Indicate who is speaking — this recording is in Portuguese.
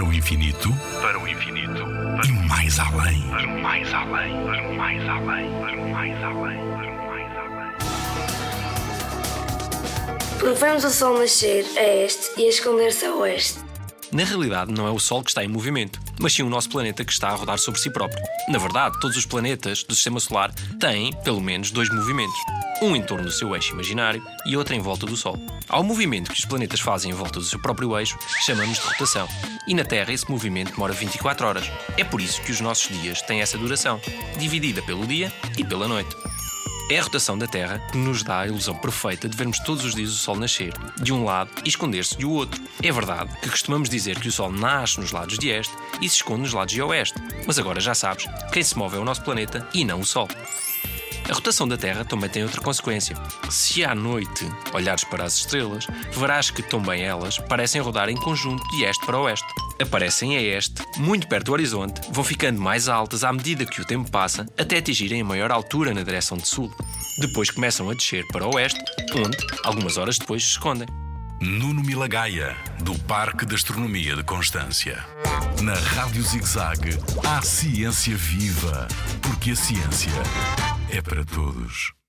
Speaker 1: Para o infinito,
Speaker 2: para o infinito,
Speaker 1: e mais além.
Speaker 2: para o mais além, para o mais além, para o mais além, para o mais além.
Speaker 3: Porque vemos o sol nascer a este e a esconder-se a oeste.
Speaker 4: Na realidade, não é o Sol que está em movimento, mas sim o nosso planeta que está a rodar sobre si próprio. Na verdade, todos os planetas do Sistema Solar têm, pelo menos, dois movimentos. Um em torno do seu eixo imaginário e outro em volta do Sol. Ao movimento que os planetas fazem em volta do seu próprio eixo, chamamos de rotação. E na Terra esse movimento demora 24 horas. É por isso que os nossos dias têm essa duração, dividida pelo dia e pela noite. É a rotação da Terra que nos dá a ilusão perfeita de vermos todos os dias o Sol nascer de um lado e esconder-se do outro. É verdade que costumamos dizer que o Sol nasce nos lados de este e se esconde nos lados de oeste, mas agora já sabes, quem se move é o nosso planeta e não o Sol. A rotação da Terra também tem outra consequência. Se à noite olhares para as estrelas, verás que também elas parecem rodar em conjunto de este para oeste. Aparecem a este, muito perto do horizonte, vão ficando mais altas à medida que o tempo passa, até atingirem a maior altura na direção de sul. Depois começam a descer para o oeste, onde, algumas horas depois, se escondem.
Speaker 1: Nuno Milagaya, do Parque de Astronomia de Constância. Na Rádio ZigZag, há ciência viva, porque a ciência é para todos.